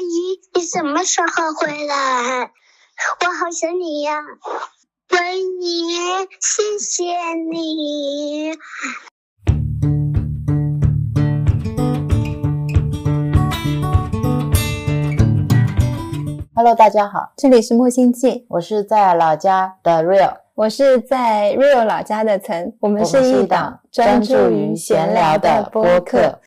姨，你什么时候回来？我好想你呀，文姨，谢谢你。Hello，大家好，这里是木星记，我是在老家的 Real，我是在 Real 老家的岑，我们是一档专注于闲聊的播客。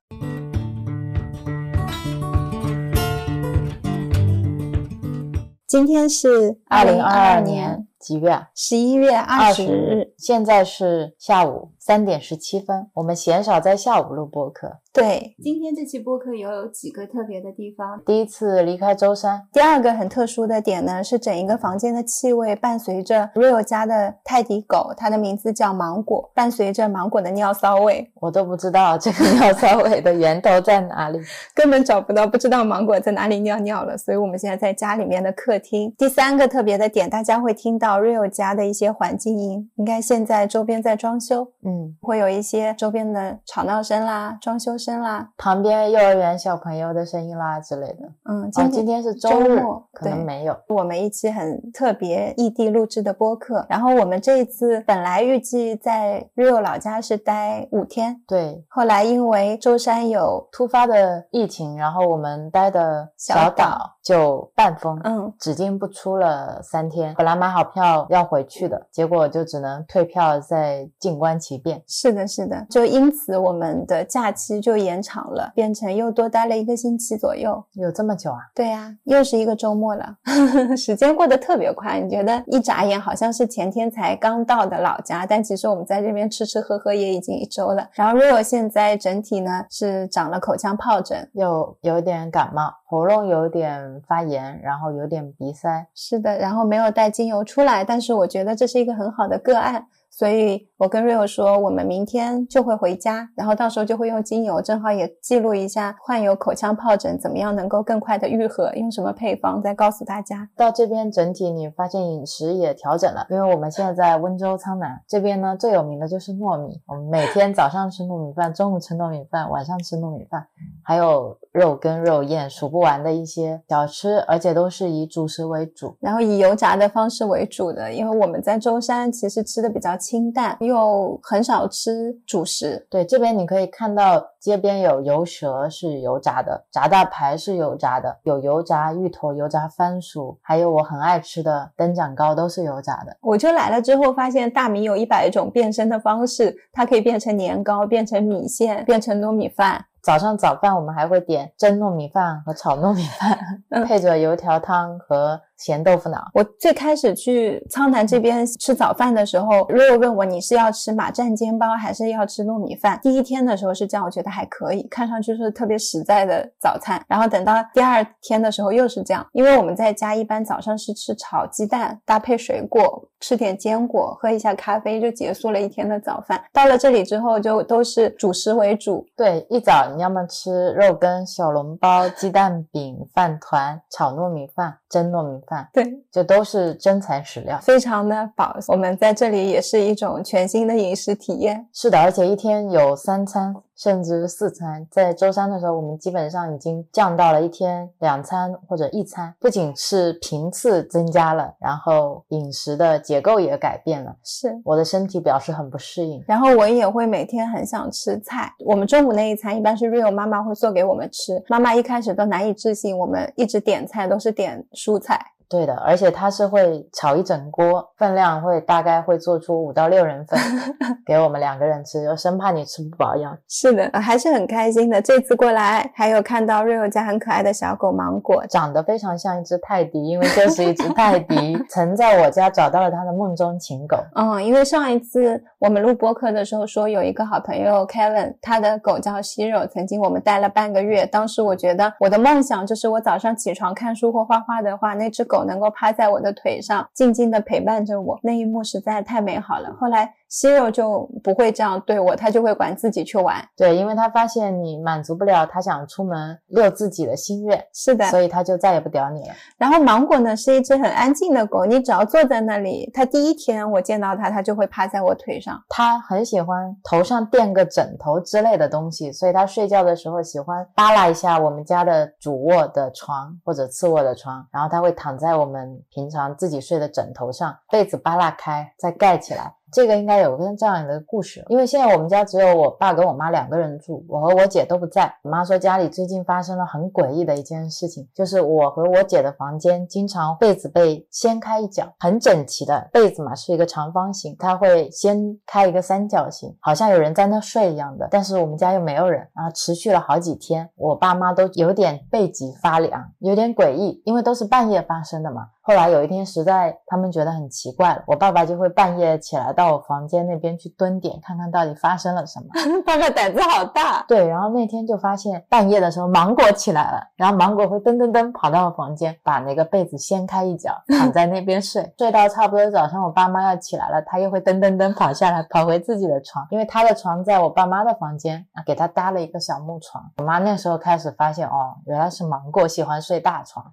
今天是二零二二年年几月啊？十一月二十日，现在是下午三点十七分。我们鲜少在下午录播客，对，今天这期播客也有几个特别的地方。第一次离开舟山，第二个很特殊的点呢，是整一个房间的气味伴随着 Real 家的泰迪狗，它的名字叫芒果，伴随着芒果的尿骚味，我都不知道这个尿骚味的源头在哪里。根本找不到，不知道芒果在哪里尿尿了。所以我们现在在家里面的客厅。第三个特别的点，大家会听到 Real 家的一些环境音，应该现在周边在装修，嗯，会有一些周边的吵闹声啦、装修声啦。旁边幼儿园小朋友的声音啦之类的。嗯，哦，今天是周日，末可能没有。我们一期很特别异地录制的播客，然后我们这一次本来预计在 Rio 老家是待五天，对，后来因为舟山有突发的疫情，然后我们待的小岛就半封，嗯只进不出了三天。本来买好票要回去的，结果就只能退票再静观其变。是的，是的，就因此我们的假期就延长了，变成又多待了一个星期左右。有这么久啊？对呀、又是一个周末了，时间过得特别快。你觉得一眨眼好像是前天才刚到的老家，但其实我们在这边吃吃喝喝也已经一周了。然后 Rio 现在整体呢是长了口腔疱疹，又有点感冒，喉咙有点发炎，然后有点鼻塞。是的，然后没有带精油出来，但是我觉得这是一个很好的个案，所以我跟 Rio 说，我们明天就会回家，然后到时候就会用精油，正好也记录一下患有口腔疱疹怎么样能够更快的愈合，用什么配方，再告诉大家。到这边整体你发现饮食也调整了，因为我们现在在温州苍南这边呢，最有名的就是糯米。我们每天早上吃糯米饭，中午吃糯米饭，晚上吃糯米饭，还有肉羹、肉燕，数不完的一些小吃，而且都是以主食为主。然后以油炸的方式为主的，因为我们在舟山其实吃的比较清淡，又很少吃主食。对，这边你可以看到街边有油蛇是油炸的，炸大排是油炸的，有油炸芋头、油炸番薯，还有我很爱吃的灯盏糕都是油炸的。我就来了之后，发现大米有一百种变身的方式，它可以变成年糕，变成米线，变成糯米饭。早上早饭我们还会点蒸糯米饭和炒糯米饭，嗯 配着油条汤和咸豆腐脑。我最开始去苍南这边吃早饭的时候，Rio 问我你是要吃马站煎包还是要吃糯米饭？第一天的时候是这样，我觉得还可以，看上去是特别实在的早餐。然后等到第二天的时候又是这样，因为我们在家一般早上是吃炒鸡蛋搭配水果，吃点坚果，喝一下咖啡就结束了一天的早饭。到了这里之后就都是主食为主，对，一早你要么吃肉羹、小笼包、鸡蛋饼、饭团、炒糯米饭、蒸糯米饭，对，就都是真材实料。非常的饱。我们在这里也是一种全新的饮食体验。是的，而且一天有三餐，甚至四餐。在周三的时候，我们基本上已经降到了一天两餐或者一餐，不仅是频次增加了，然后饮食的结构也改变了。是，我的身体表示很不适应。然后我也会每天很想吃菜。我们中午那一餐一般是 Rio 妈妈会做给我们吃，妈妈一开始都难以置信，我们一直点菜都是点蔬菜。对的，而且它是会炒一整锅，分量会大概会做出五到六人份 给我们两个人吃，就生怕你吃不饱一样。是的，还是很开心的。这次过来还有看到 Rio 家很可爱的小狗芒果，长得非常像一只泰迪，因为就是一只泰迪，曾在我家找到了它的梦中情狗。嗯，因为上一次我们录播客的时候说有一个好朋友 Kevin，他的狗叫西肉，曾经我们待了半个月。当时我觉得我的梦想就是我早上起床看书或画画的话，那只狗能够趴在我的腿上，静静的陪伴着我，那一幕实在太美好了。后来西肉就不会这样对我，他就会管自己去玩。对，因为他发现你满足不了他想出门遛自己的心愿，是的，所以他就再也不屌你了。然后芒果呢是一只很安静的狗，你只要坐在那里，它第一天我见到它，它就会趴在我腿上。它很喜欢头上垫个枕头之类的东西，所以它睡觉的时候喜欢扒拉一下我们家的主卧的床或者次卧的床，然后它会躺在我们平常自己睡的枕头上，被子扒拉开再盖起来。这个应该有个这样的故事，因为现在我们家只有我爸跟我妈两个人住，我和我姐都不在。我妈说家里最近发生了很诡异的一件事情，就是我和我姐的房间经常被子被掀开一角，很整齐的被子嘛是一个长方形，它会掀开一个三角形，好像有人在那睡一样的。但是我们家又没有人，然后持续了好几天，我爸妈都有点背脊发凉，有点诡异，因为都是半夜发生的嘛。后来有一天，实在他们觉得很奇怪了，我爸爸就会半夜起来到我房间那边去蹲点，看看到底发生了什么。爸爸胆子好大。对，然后那天就发现半夜的时候，芒果起来了，然后芒果会噔噔噔跑到我房间，把那个被子掀开一角，躺在那边睡，睡到差不多早上我爸妈要起来了，他又会噔噔噔跑下来，跑回自己的床，因为他的床在我爸妈的房间啊，给他搭了一个小木床。我妈那时候开始发现，哦，原来是芒果喜欢睡大床。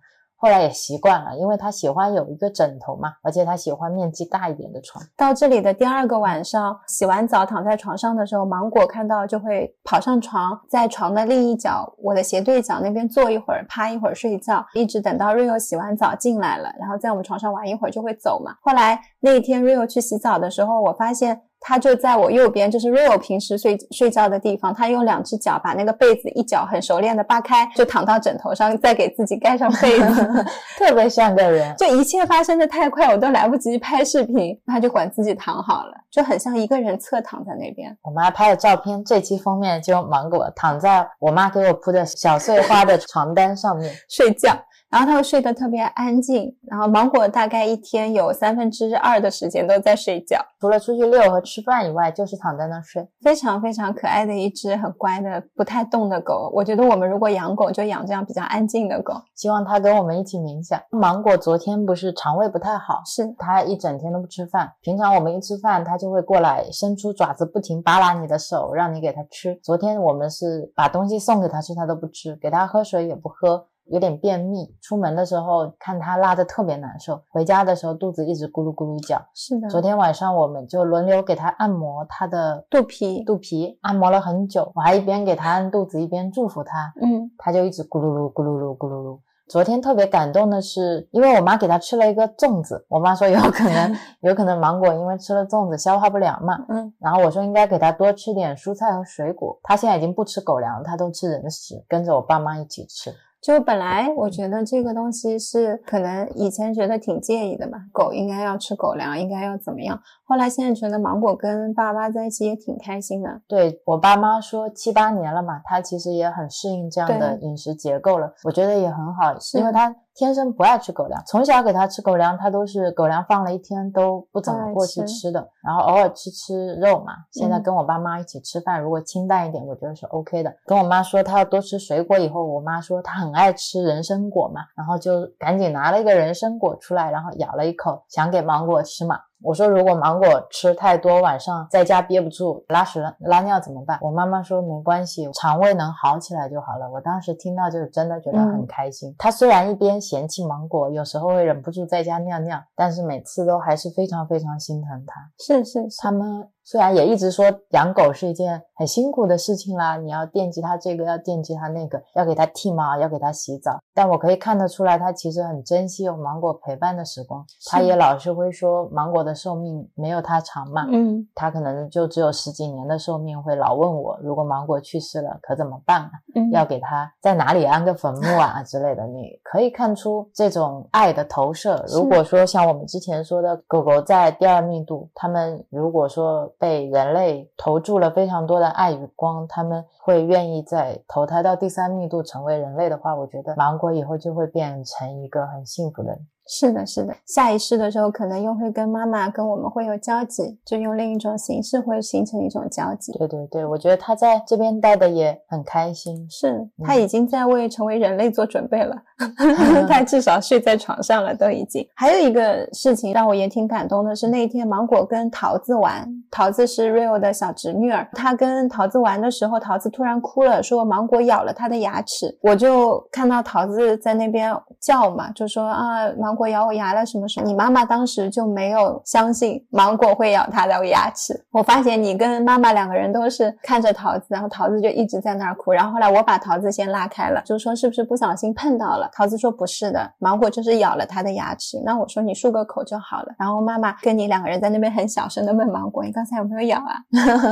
后来也习惯了，因为他喜欢有一个枕头嘛，而且他喜欢面积大一点的床。到这里的第二个晚上，洗完澡躺在床上的时候，芒果看到就会跑上床，在床的另一角，我的斜对角那边坐一会儿，趴一会儿睡觉，一直等到 Rio 洗完澡进来了，然后在我们床上玩一会儿就会走嘛。后来那天 Rio 去洗澡的时候，我发现。他就在我右边，就是 Rio 平时睡睡觉的地方。他用两只脚把那个被子一脚很熟练的扒开，就躺到枕头上，再给自己盖上被子，特别像个人。就一切发生的太快，我都来不及拍视频，他就管自己躺好了，就很像一个人侧躺在那边。我妈拍的照片，这期封面就芒果躺在我妈给我铺的小碎花的床单上面睡觉。然后他会睡得特别安静，然后芒果大概一天有三分之二的时间都在睡觉，除了出去遛和吃饭以外，就是躺在那睡。非常非常可爱的一只很乖的不太动的狗。我觉得我们如果养狗，就养这样比较安静的狗。希望它跟我们一起冥想。芒果昨天不是肠胃不太好，是它一整天都不吃饭。平常我们一吃饭，它就会过来伸出爪子，不停扒拉你的手，让你给它吃。昨天我们是把东西送给它吃，它都不吃；给它喝水也不喝。有点便秘，出门的时候看他拉的特别难受，回家的时候肚子一直咕噜咕噜叫。是的，昨天晚上我们就轮流给他按摩他的肚皮，肚皮按摩了很久，我还一边给他按肚子一边祝福他，嗯，他就一直咕噜噜咕噜噜咕噜噜。昨天特别感动的是，因为我妈给他吃了一个粽子，我妈说有可能 有可能芒果因为吃了粽子消化不良嘛，嗯，然后我说应该给他多吃点蔬菜和水果，他现在已经不吃狗粮，他都吃人食，跟着我爸妈一起吃。就本来我觉得这个东西是可能以前觉得挺介意的嘛，狗应该要吃狗粮，应该要怎么样？后来现在觉得芒果跟爸妈在一起也挺开心的。对我爸妈说七八年了嘛，他其实也很适应这样的饮食结构了，我觉得也很好，因为他。天生不爱吃狗粮，从小给它吃狗粮，它都是狗粮放了一天都不怎么过去吃的，然后偶尔吃吃肉嘛。现在跟我爸妈一起吃饭，如果清淡一点，我觉得是 OK 的。跟我妈说她要多吃水果，以后我妈说她很爱吃人参果嘛，然后就赶紧拿了一个人参果出来，然后咬了一口，想给芒果吃嘛。我说如果芒果吃太多，晚上在家憋不住拉屎拉尿怎么办？我妈妈说没关系，肠胃能好起来就好了。我当时听到就真的觉得很开心。她虽然一边嫌弃芒果，有时候会忍不住在家尿尿，但是每次都还是非常非常心疼他。是是，他们。虽然也一直说养狗是一件很辛苦的事情啦，你要惦记它这个，要惦记它那个，要给它剃毛，要给它洗澡。但我可以看得出来，它其实很珍惜有芒果陪伴的时光。它也老是会说，芒果的寿命没有它长嘛，嗯，它可能就只有十几年的寿命。会老问我，如果芒果去世了，可怎么办啊？要给它在哪里安个坟墓啊之类的。你可以看出这种爱的投射。如果说像我们之前说的，狗狗在第二密度，它们如果说。被人类投注了非常多的爱与光，他们会愿意在投胎到第三密度成为人类的话，我觉得芒果以后就会变成一个很幸福的人。是的，是的，下一世的时候可能又会跟妈妈跟我们会有交集，就用另一种形式会形成一种交集。对对对，我觉得他在这边待的也很开心，是他已经在为成为人类做准备了，他至少睡在床上了，都已经。还有一个事情让我也挺感动的是，那一天芒果跟桃子玩，桃桃子是 Rio 的小侄女儿，她跟桃子玩的时候，桃子突然哭了，说芒果咬了她的牙齿。我就看到桃子在那边叫嘛，就说啊，芒果咬我牙了，什么什么。你妈妈当时就没有相信芒果会咬她的牙齿。我发现你跟妈妈两个人都是看着桃子，然后桃子就一直在那儿哭。然后后来我把桃子先拉开了，就说是不是不小心碰到了？桃子说不是的，芒果就是咬了她的牙齿。那我说你漱个口就好了。然后妈妈跟你两个人在那边很小声的问芒果，你刚才有没有咬啊？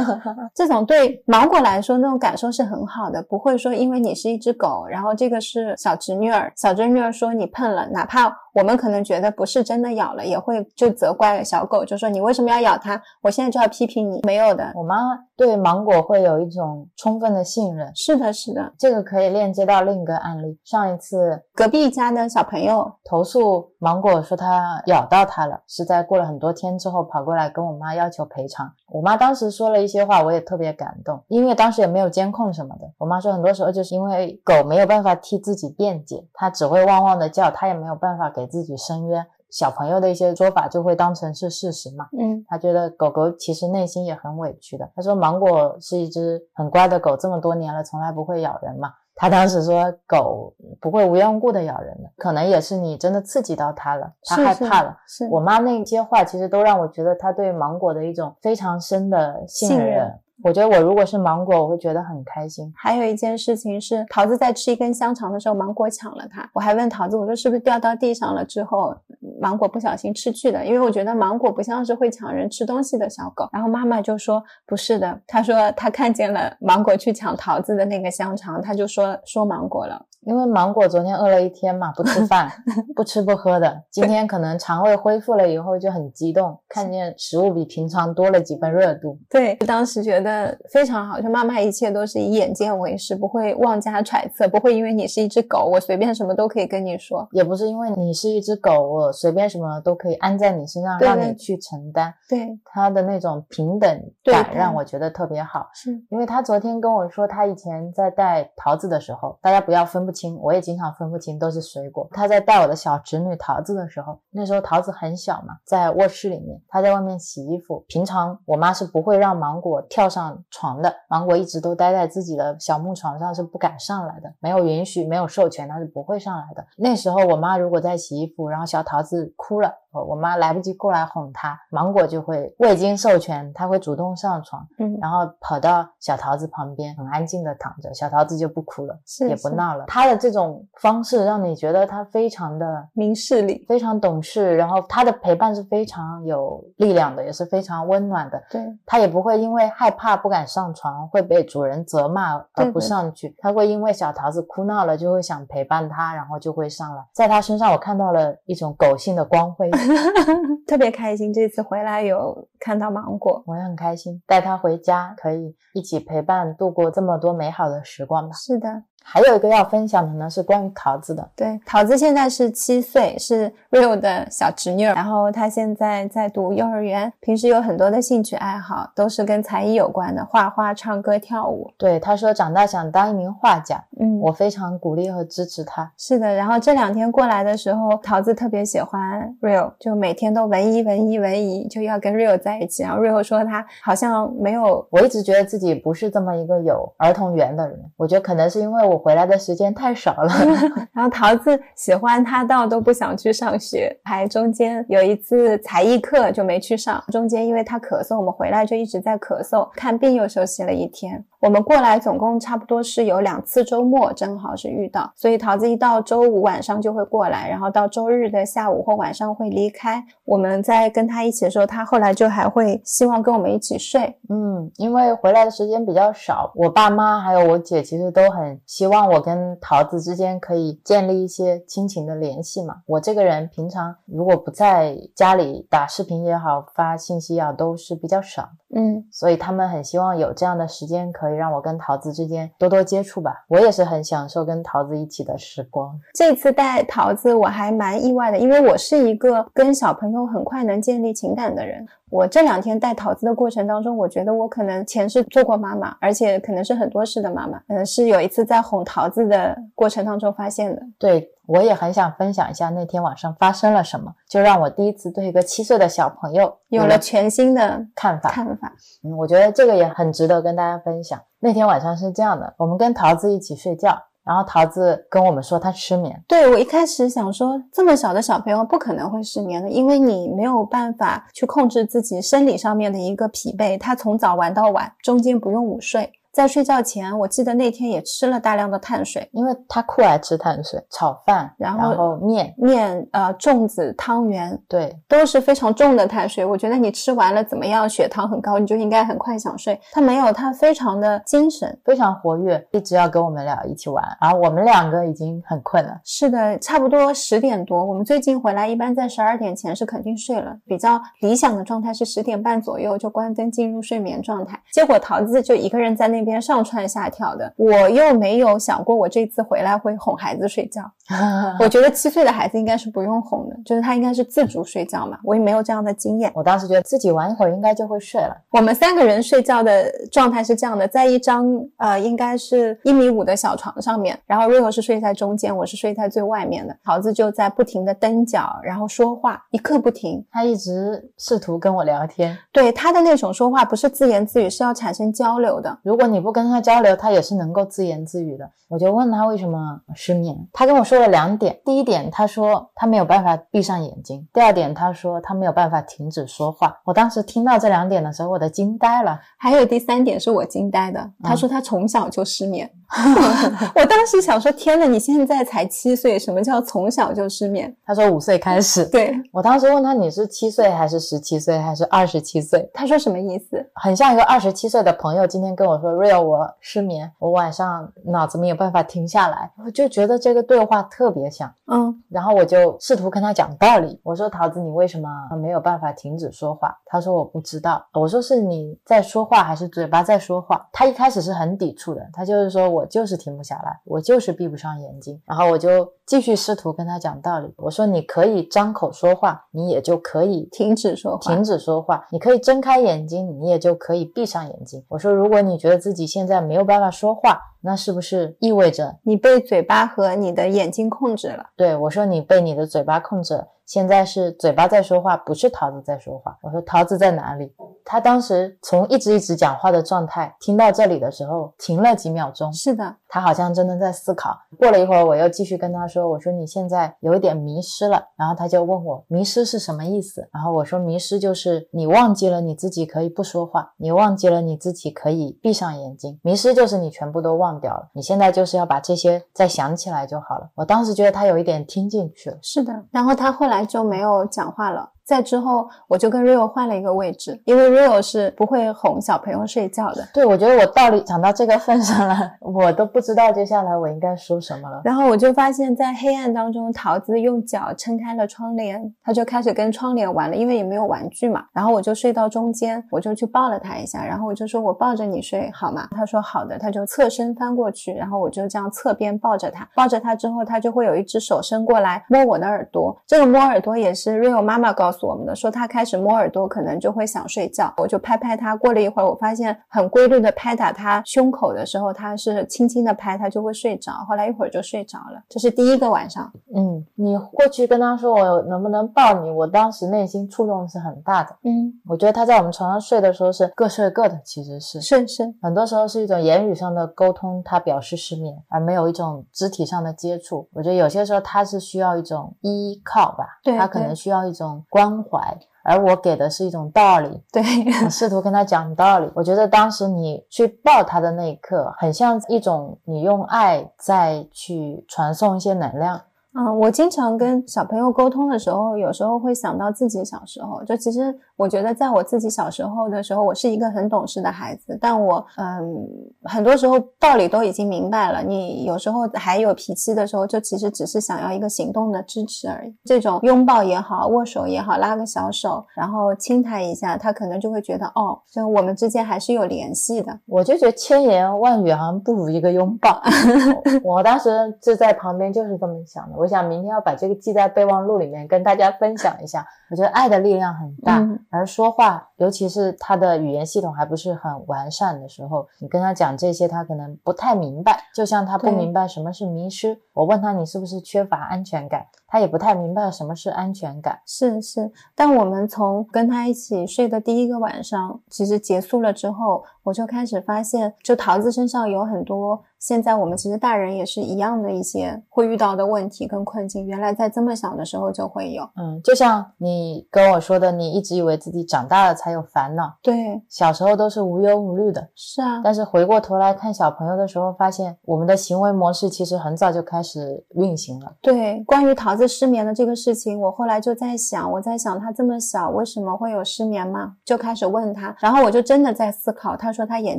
这种对芒果来说那种感受是很好的，不会说因为你是一只狗，然后这个是小侄女儿，小侄女儿说你碰了，哪怕我们可能觉得不是真的咬了，也会就责怪小狗，就说你为什么要咬它？我现在就要批评你，没有的。我妈对芒果会有一种充分的信任，是的，是的，这个可以链接到另一个案例。上一次隔壁家的小朋友投诉芒果说它咬到它了，是在过了很多天之后跑过来跟我妈要求赔偿。我妈当时说了一些话，我也特别感动，因为当时也没有监控什么的。我妈说很多时候就是因为狗没有办法替自己辩解，它只会汪汪的叫，它也没有办法给自己伸冤。小朋友的一些说法就会当成是事实嘛。嗯，他觉得狗狗其实内心也很委屈的。他说芒果是一只很乖的狗，这么多年了从来不会咬人嘛。他当时说狗不会无缘无故的咬人的，可能也是你真的刺激到它了，它害怕了。是我妈那些话其实都让我觉得她对芒果的一种非常深的信任。信任我觉得我如果是芒果，我会觉得很开心。还有一件事情是，桃子在吃一根香肠的时候，芒果抢了它。我还问桃子，我说是不是掉到地上了之后，芒果不小心吃去的？因为我觉得芒果不像是会抢人吃东西的小狗。然后妈妈就说不是的，她说她看见了芒果去抢桃子的那个香肠，她就说说芒果了。因为芒果昨天饿了一天嘛，不吃饭，不吃不喝的。今天可能肠胃恢复了以后就很激动，看见食物比平常多了几分热度。对，当时觉得非常好，就妈妈一切都是以眼见为实，不会妄加揣测，不会因为你是一只狗，我随便什么都可以跟你说。也不是因为你是一只狗，我随便什么都可以安在你身上，让你去承担。对，他的那种平等感让我觉得特别好。是因为他昨天跟我说，他以前在带桃子的时候，大家不要分不清，我也经常分不清都是水果。他在带我的小侄女桃子的时候，那时候桃子很小嘛，在卧室里面，他在外面洗衣服。平常我妈是不会让芒果跳上床的，芒果一直都待在自己的小木床上，是不敢上来的，没有允许，没有授权，他是不会上来的。那时候我妈如果在洗衣服，然后小桃子哭了，我我妈来不及过来哄她，芒果就会未经授权，它会主动上床。嗯，然后跑到小桃子旁边，很安静的躺着，小桃子就不哭了，是是也不闹了。他的这种方式让你觉得他非常的明事理。非常懂事，然后他的陪伴是非常有力量的，也是非常温暖的。对，他也不会因为害怕不敢上床会被主人责骂而不上去，他会因为小桃子哭闹了就会想陪伴他，然后就会上来。在他身上我看到了一种狗性的光辉，特别开心，这次回来有看到芒果。我也很开心，带他回家可以一起陪伴度过这么多美好的时光吧。是的，还有一个要分享的呢，是关于桃子的。对，桃子现在是七岁，是 Rio 的小侄女儿，然后她现在在读幼儿园，平时有很多的兴趣爱好，都是跟才艺有关的，画画、唱歌、跳舞。对，她说长大想当一名画家，嗯，我非常鼓励和支持她。是的，然后这两天过来的时候，桃子特别喜欢 Rio，就每天都文艺文艺文艺，就要跟 Rio 在一起。然后 Rio 说他好像没有，我一直觉得自己不是这么一个有儿童缘的人，我觉得可能是因为我回来的时间太少了。然后桃子喜欢他到都不想去上学，还中间有一次才艺课就没去上，中间因为他咳嗽，我们回来就一直在咳嗽，看病又休息了一天。我们过来总共差不多是有两次周末，正好是遇到，所以桃子一到周五晚上就会过来，然后到周日的下午或晚上会离开。我们在跟他一起的时候，他后来就还会希望跟我们一起睡。嗯，因为回来的时间比较少，我爸妈还有我姐其实都很希望我跟桃子之间可以建立一些亲情的联系嘛。我这个人平常如果不在家里打视频也好，发信息也好，都是比较少。嗯，所以他们很希望有这样的时间，可以让我跟桃子之间多多接触吧。我也是很享受跟桃子一起的时光。这次带桃子我还蛮意外的，因为我是一个跟小朋友很快能建立情感的人。我这两天带桃子的过程当中，我觉得我可能前世做过妈妈，而且可能是很多事的妈妈。嗯，是有一次在哄桃子的过程当中发现的。对我也很想分享一下那天晚上发生了什么，就让我第一次对一个七岁的小朋友有了全新的看法。看法。嗯，我觉得这个也很值得跟大家分享。那天晚上是这样的，我们跟桃子一起睡觉，然后桃子跟我们说她失眠。对我一开始想说，这么小的小朋友不可能会失眠的，因为你没有办法去控制自己生理上面的一个疲惫，他从早玩到晚，中间不用午睡。在睡觉前，我记得那天也吃了大量的碳水，因为他酷爱吃碳水，炒饭，然后面面呃粽子汤圆，对，都是非常重的碳水。我觉得你吃完了怎么样，血糖很高，你就应该很快想睡。他没有，他非常的精神，非常活跃，一直要跟我们俩一起玩。然后我们两个已经很困了。是的，差不多十点多，我们最近回来，一般在十二点前是肯定睡了。比较理想的状态是十点半左右就关灯进入睡眠状态。结果桃子就一个人在那边上蹿下跳的，我又没有想过我这次回来会哄孩子睡觉。我觉得七岁的孩子应该是不用哄的，就是他应该是自主睡觉嘛。我也没有这样的经验。我当时觉得自己玩一会儿应该就会睡了。我们三个人睡觉的状态是这样的，在一张呃应该是一米五的小床上面，然后瑞和是睡在中间，我是睡在最外面的。桃子就在不停的蹬脚，然后说话，一刻不停。他一直试图跟我聊天。对他的那种说话不是自言自语，是要产生交流的。如果你不跟他交流，他也是能够自言自语的。我就问他为什么失眠，他跟我说了两点。第一点，他说他没有办法闭上眼睛；第二点，他说他没有办法停止说话。我当时听到这两点的时候，我都惊呆了。还有第三点是我惊呆的，他说他从小就失眠。我当时想说，天呐，你现在才七岁，什么叫从小就失眠？他说五岁开始。对 我当时问他，你是七岁还是十七岁还是二十七岁？他说什么意思？很像一个二十七岁的朋友今天跟我说，real 我失眠，我晚上脑子没有办法停下来，我就觉得这个对话特别像。嗯，然后我就试图跟他讲道理。我说桃子，你为什么没有办法停止说话？他说我不知道。我说是你在说话还是嘴巴在说话？他一开始是很抵触的，他就是说我就是停不下来，我就是闭不上眼睛。然后我就继续试图跟他讲道理。我说你可以张口说话，你也就可以停止说话。停止说话，你可以睁开眼睛，你也就可以闭上眼睛。我说如果你觉得自己现在没有办法说话，那是不是意味着你被嘴巴和你的眼睛控制了？对我说，你被你的嘴巴控制了。现在是嘴巴在说话，不是桃子在说话。我说桃子在哪里？他当时从一直一直讲话的状态，听到这里的时候停了几秒钟。是的，他好像真的在思考。过了一会儿，我又继续跟他说：“我说你现在有一点迷失了。”然后他就问我：“迷失是什么意思？”然后我说：“迷失就是你忘记了你自己可以不说话，你忘记了你自己可以闭上眼睛。迷失就是你全部都忘掉了。你现在就是要把这些再想起来就好了。”我当时觉得他有一点听进去了。是的，然后他后来就没有讲话了。在之后，我就跟 Rio 换了一个位置，因为 Rio 是不会哄小朋友睡觉的。对，我觉得我道理讲到这个份上了，我都不知道接下来我应该说什么了。然后我就发现，在黑暗当中，桃子用脚撑开了窗帘，他就开始跟窗帘玩了，因为也没有玩具嘛。然后我就睡到中间，我就去抱了他一下，然后我就说我抱着你睡好吗？他说好的，他就侧身翻过去，然后我就这样侧边抱着他，抱着他之后，他就会有一只手伸过来摸我的耳朵。这个摸耳朵也是 Rio 妈妈告诉我们的，说他。开始摸耳朵，可能就会想睡觉，我就拍拍他。过了一会儿，我发现很规律的拍打他胸口的时候，他是轻轻的拍，他就会睡着。后来一会儿就睡着了。这是第一个晚上。嗯，你过去跟他说我能不能抱你，我当时内心触动是很大的。嗯，我觉得他在我们床上睡的时候是各睡各的，其实是是是，很多时候是一种言语上的沟通，他表示失眠，而没有一种肢体上的接触。我觉得有些时候他是需要一种依靠吧，对他可能需要一种关怀。而我给的是一种道理，对，试图跟他讲道理。我觉得当时你去抱他的那一刻，很像一种你用爱再去传送一些能量。嗯，我经常跟小朋友沟通的时候，有时候会想到自己小时候。就其实我觉得，在我自己小时候的时候，我是一个很懂事的孩子，但我嗯，很多时候道理都已经明白了。你有时候还有脾气的时候，就其实只是想要一个行动的支持而已。这种拥抱也好，握手也好，拉个小手，然后亲他一下，他可能就会觉得哦，就我们之间还是有联系的。我就觉得千言万语好像不如一个拥抱。我当时就在旁边就是这么想的。我。我想明天要把这个记在备忘录里面，跟大家分享一下。我觉得爱的力量很大，嗯而说话，尤其是他的语言系统还不是很完善的时候，你跟他讲这些，他可能不太明白。就像他不明白什么是迷失，我问他你是不是缺乏安全感，他也不太明白什么是安全感。是是，但我们从跟他一起睡的第一个晚上，其实结束了之后，我就开始发现，就桃子身上有很多现在我们其实大人也是一样的一些会遇到的问题跟困境，原来在这么小的时候就会有。嗯，就像你跟我说的，你一直以为自己长大了才有烦恼，对，小时候都是无忧无虑的。是啊，但是回过头来看小朋友的时候，发现我们的行为模式其实很早就开始运行了。对，关于桃子失眠的这个事情，我后来就在想，我在想他这么小为什么会有失眠吗？就开始问他，然后我就真的在思考。他说他眼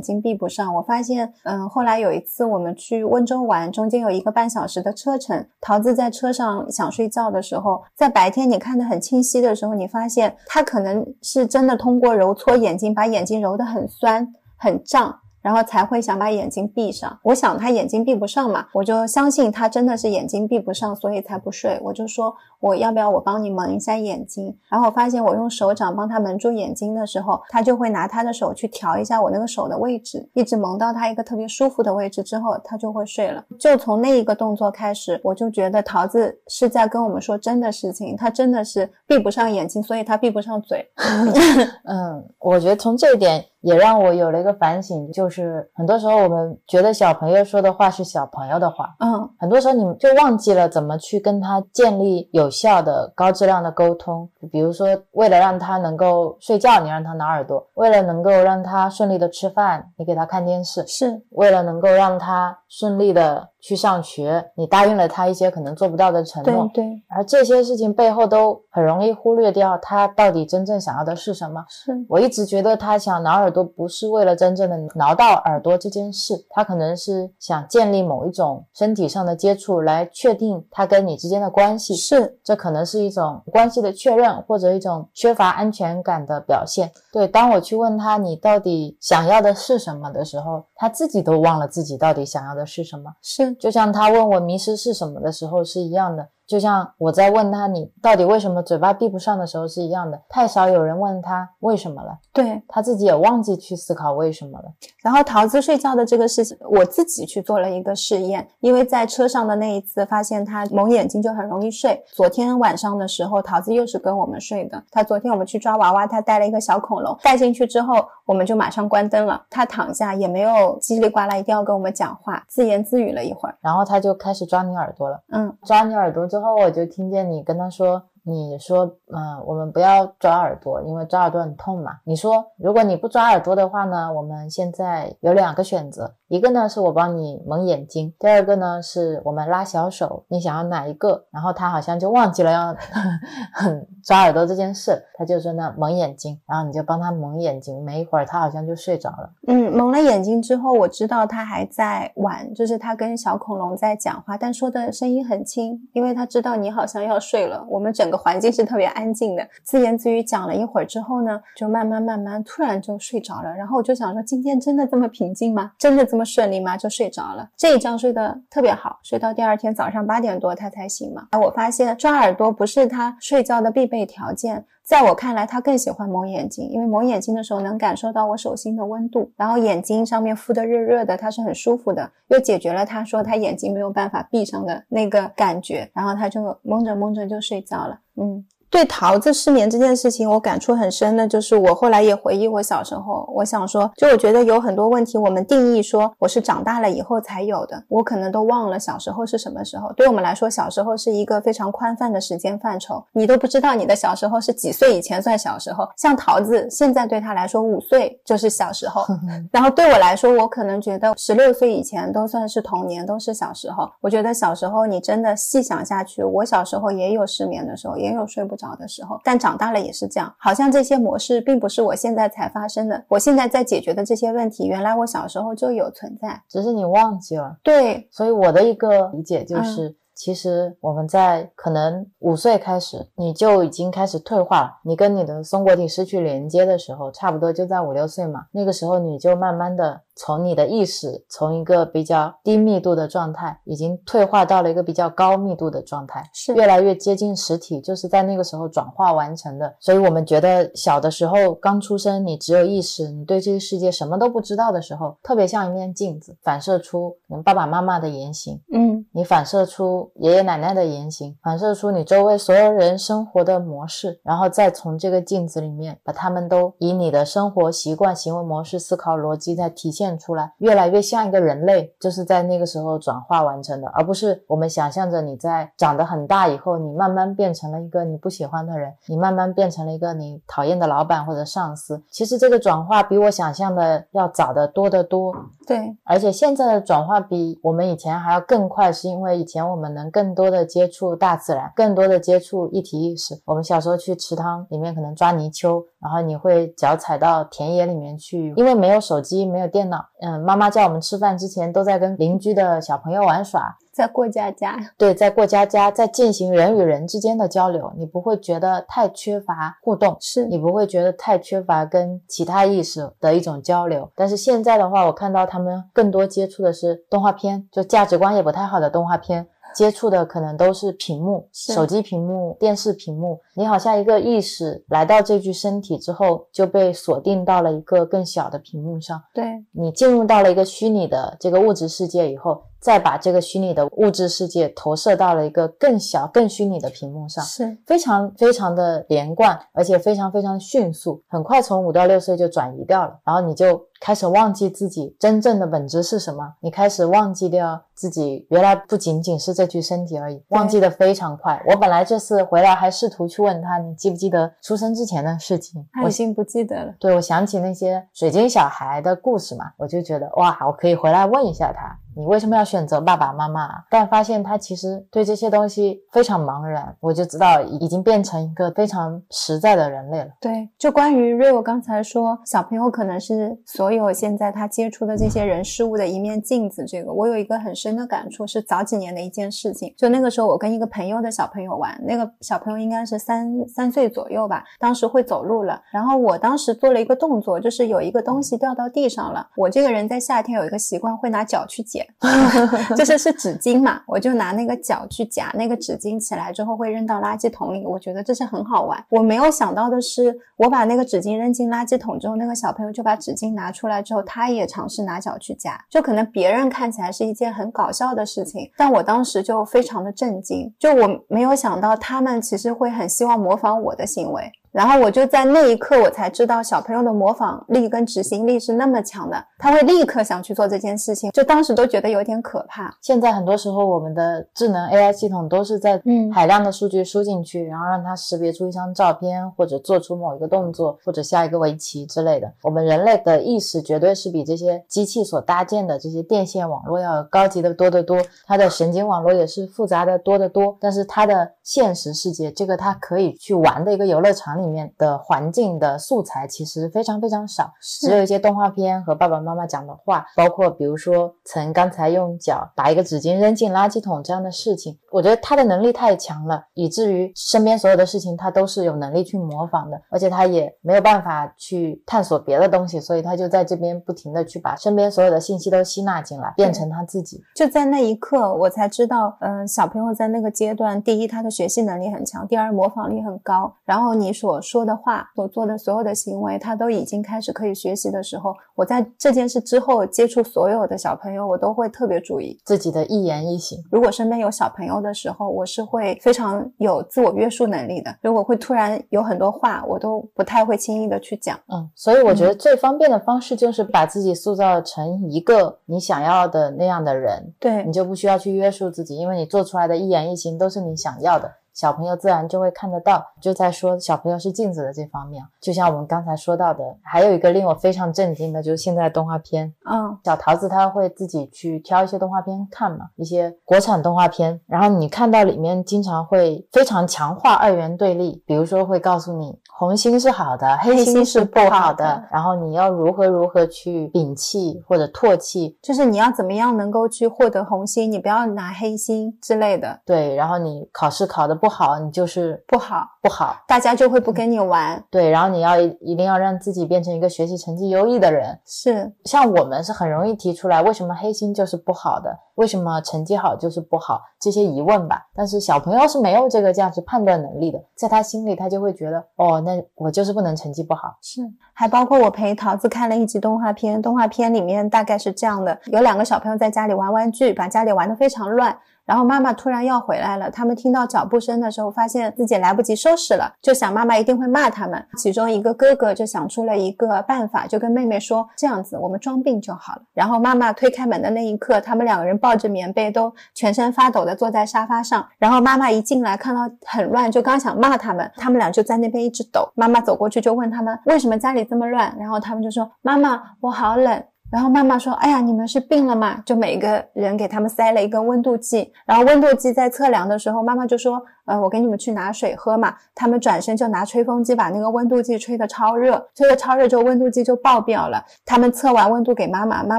睛闭不上，我发现，嗯，后来有一次我们去温州玩，中间有一个半小时的车程，桃子在车上想睡觉的时候，在白天你看得很清晰的时候，你发现他可能是真的通过揉搓眼睛，把眼睛揉得很酸很胀。然后才会想把眼睛闭上。我想他眼睛闭不上嘛，我就相信他真的是眼睛闭不上，所以才不睡。我就说我要不要我帮你蒙一下眼睛？然后我发现我用手掌帮他蒙住眼睛的时候，他就会拿他的手去调一下我那个手的位置，一直蒙到他一个特别舒服的位置之后，他就会睡了。就从那一个动作开始，我就觉得桃子是在跟我们说真的事情，他真的是闭不上眼睛，所以他闭不上嘴。嗯，我觉得从这一点也让我有了一个反省，就是很多时候我们觉得小朋友说的话是小朋友的话，嗯，很多时候你就忘记了怎么去跟他建立有效的、高质量的沟通。比如说，为了让他能够睡觉，你让他挠耳朵；为了能够让他顺利的吃饭，你给他看电视；是为了能够让他顺利的去上学，你答应了他一些可能做不到的承对诺。对而这些事情背后都很容易忽略掉他到底真正想要的是什么。是，我一直觉得他想挠耳朵不是为了真正的挠到耳朵这件事，他可能是想建立某一种身体上的接触来确定他跟你之间的关系。是这可能是一种关系的确认，或者一种缺乏安全感的表现。对，当我去问他你到底想要的是什么的时候，他自己都忘了自己到底想要的是什么。是，就像他问我迷失是什么的时候是一样的，就像我在问他你到底为什么嘴巴闭不上的时候是一样的。太少有人问他为什么了，对。他自己也忘记去思考为什么了。然后桃子睡觉的这个事情，我自己去做了一个试验，因为在车上的那一次发现他蒙眼睛就很容易睡。昨天晚上的时候，桃子又是跟我们睡的。他昨天我们去抓娃娃，他带了一个小恐龙，带进去之后，我们就马上关灯了。他躺下也没有叽里呱啦一定要跟我们讲话，自言自语了一会儿。然后他就开始抓你耳朵了，嗯，抓你耳朵之后，我就听见你跟他说。你说，嗯，我们不要抓耳朵，因为抓耳朵很痛嘛。你说，如果你不抓耳朵的话呢，我们现在有两个选择，一个呢是我帮你蒙眼睛，第二个呢是我们拉小手，你想要哪一个？然后他好像就忘记了要 抓耳朵这件事，他就说呢蒙眼睛，然后你就帮他蒙眼睛，没一会儿他好像就睡着了。嗯，蒙了眼睛之后，我知道他还在玩，就是他跟小恐龙在讲话，但说的声音很轻，因为他知道你好像要睡了。我们整个环境是特别安静的，自言自语讲了一会儿之后呢，就慢慢慢慢突然就睡着了。然后我就想说，今天真的这么平静吗？真的这么顺利吗？就睡着了。这一觉睡得特别好，睡到第二天早上八点多他才醒嘛。我发现抓耳朵不是他睡觉的必备条件。在我看来，他更喜欢蒙眼睛，因为蒙眼睛的时候能感受到我手心的温度，然后眼睛上面敷的热热的，他是很舒服的，又解决了他说他眼睛没有办法闭上的那个感觉，然后他就蒙着蒙着就睡着了，嗯。对桃子失眠这件事情，我感触很深的，就是我后来也回忆我小时候，我想说，就我觉得有很多问题，我们定义说我是长大了以后才有的，我可能都忘了小时候是什么时候。对我们来说，小时候是一个非常宽泛的时间范畴，你都不知道你的小时候是几岁以前算小时候。像桃子现在对他来说，五岁就是小时候，然后对我来说，我可能觉得十六岁以前都算是童年，都是小时候。我觉得小时候你真的细想下去，我小时候也有失眠的时候，也有睡不着的时候，但长大了也是这样。好像这些模式并不是我现在才发生的，我现在在解决的这些问题，原来我小时候就有存在。只是你忘记了。对，所以我的一个理解就是。嗯其实我们在可能五岁开始，你就已经开始退化了。你跟你的松果体失去连接的时候，差不多就在五六岁嘛。那个时候你就慢慢的从你的意识从一个比较低密度的状态，已经退化到了一个比较高密度的状态，是越来越接近实体，就是在那个时候转化完成的。所以我们觉得小的时候刚出生，你只有意识，你对这个世界什么都不知道的时候，特别像一面镜子，反射出你爸爸妈妈的言行，嗯，你反射出爷爷奶奶的言行，反射出你周围所有人生活的模式，然后再从这个镜子里面把他们都以你的生活习惯、行为模式、思考逻辑再体现出来，越来越像一个人类，就是在那个时候转化完成的，而不是我们想象着你在长得很大以后，你慢慢变成了一个你不喜欢的人，你慢慢变成了一个你讨厌的老板或者上司。其实这个转化比我想象的要早得多得多。对，而且现在的转化比我们以前还要更快，是因为以前我们能更多的接触大自然，更多的接触一体意识。我们小时候去池塘里面可能抓泥鳅，然后你会脚踩到田野里面去，因为没有手机，没有电脑，嗯，妈妈叫我们吃饭之前都在跟邻居的小朋友玩耍，在过家家，对，在过家家，在进行人与人之间的交流，你不会觉得太缺乏互动，是你不会觉得太缺乏跟其他意识的一种交流。但是现在的话，我看到他们更多接触的是动画片，就价值观也不太好的动画片。接触的可能都是屏幕、手机屏幕、电视屏幕。你好像一个意识来到这具身体之后，就被锁定到了一个更小的屏幕上。对，你进入到了一个虚拟的这个物质世界以后，再把这个虚拟的物质世界投射到了一个更小、更虚拟的屏幕上，是非常非常的连贯，而且非常非常迅速，很快从五到六岁就转移掉了，然后你就开始忘记自己真正的本质是什么，你开始忘记掉自己原来不仅仅是这具身体而已，忘记的非常快。我本来这次回来还试图去问他，你记不记得出生之前的事情？我他已经不记得了。对，我想起那些水晶小孩的故事嘛，我就觉得哇，我可以回来问一下他，你为什么要选择爸爸妈妈？但发现他其实对这些东西非常茫然，我就知道已经变成一个非常实在的人类了。对，就关于 Rio 刚才说，小朋友可能是所有现在他接触的这些人事物的一面镜子。这个我有一个很深的感触，是早几年的一件事情。就那个时候，我跟一个朋友的小朋友玩，那个小朋友应该是三三岁左右吧，当时会走路了。然后我当时做了一个动作，就是有一个东西掉到地上了。我这个人在夏天有一个习惯，会拿脚去捡，就是是纸巾嘛，我就拿那个脚去夹那个纸巾起来之后会扔到垃圾桶里。我觉得这是很好玩。我没有想到的是，我把那个纸巾扔进垃圾桶之后，那个小朋友就把纸巾拿出来之后，他也尝试拿脚去夹。就可能别人看起来是一件很搞笑的事情，但我当时就非常的震惊，就我没有想到他们其实会很希望模仿我的行为。然后我就在那一刻，我才知道小朋友的模仿力跟执行力是那么强的，他会立刻想去做这件事情，就当时都觉得有点可怕。现在很多时候，我们的智能 AI 系统都是在嗯海量的数据输进去，然后让它识别出一张照片，或者做出某一个动作，或者下一个围棋之类的。我们人类的意识绝对是比这些机器所搭建的这些电线网络要高级的多得多，它的神经网络也是复杂的多得多。但是它的现实世界，这个它可以去玩的一个游乐场里面的环境的素材，其实非常非常少，只有一些动画片和爸爸妈妈讲的话，包括比如说曾刚才用脚把一个纸巾扔进垃圾桶这样的事情，我觉得他的能力太强了，以至于身边所有的事情他都是有能力去模仿的，而且他也没有办法去探索别的东西，所以他就在这边不停的去把身边所有的信息都吸纳进来，变成他自己。就在那一刻，我才知道，嗯、小朋友在那个阶段，第一，他的学习能力很强；第二，模仿力很高。然后你所说的话、所做的所有的行为，他都已经开始可以学习的时候，我在这件事之后接触所有的小朋友，我都会特别注意。自己的一言一行，如果身边有小朋友的时候，我是会非常有自我约束能力的。如果会突然有很多话，我都不太会轻易的去讲。嗯，所以我觉得最方便的方式就是把自己塑造成一个你想要的那样的人，对你就不需要去约束自己，因为你做出来的一言一行都是你想要的。小朋友自然就会看得到。就在说小朋友是镜子的这方面，就像我们刚才说到的，还有一个令我非常震惊的，就是现在的动画片。嗯，小桃子他会自己去挑一些动画片看嘛，一些国产动画片，然后你看到里面经常会非常强化二元对立，比如说会告诉你红心是好的，黑心是不好的，然后你要如何如何去摒弃或者唾弃，就是你要怎么样能够去获得红心，你不要拿黑心之类的。对，然后你考试考得不不好，你就是不好，不好，大家就会不跟你玩。对，然后你要一一定要让自己变成一个学习成绩优异的人。是，像我们是很容易提出来，为什么黑心就是不好的？为什么成绩好就是不好？这些疑问吧。但是小朋友是没有这个价值判断能力的，在他心里他就会觉得，哦，那我就是不能成绩不好。是，还包括我陪桃子看了一集动画片，动画片里面大概是这样的：有两个小朋友在家里玩玩具，把家里玩得非常乱。然后妈妈突然要回来了，他们听到脚步声的时候，发现自己来不及收拾了，就想妈妈一定会骂他们。其中一个哥哥就想出了一个办法，就跟妹妹说：“这样子，我们装病就好了。”然后妈妈推开门的那一刻，他们两个人抱着棉被，都全身发抖的坐在沙发上。然后妈妈一进来，看到很乱，就刚想骂他们，他们俩就在那边一直抖。妈妈走过去就问他们为什么家里这么乱，然后他们就说：“妈妈，我好冷。”然后妈妈说：“哎呀，你们是病了吗？”就每个人给他们塞了一个温度计，然后温度计在测量的时候，妈妈就说。呃，我给你们去拿水喝嘛。他们转身就拿吹风机把那个温度计吹得超热，吹得超热之后温度计就爆表了。他们测完温度给妈妈，妈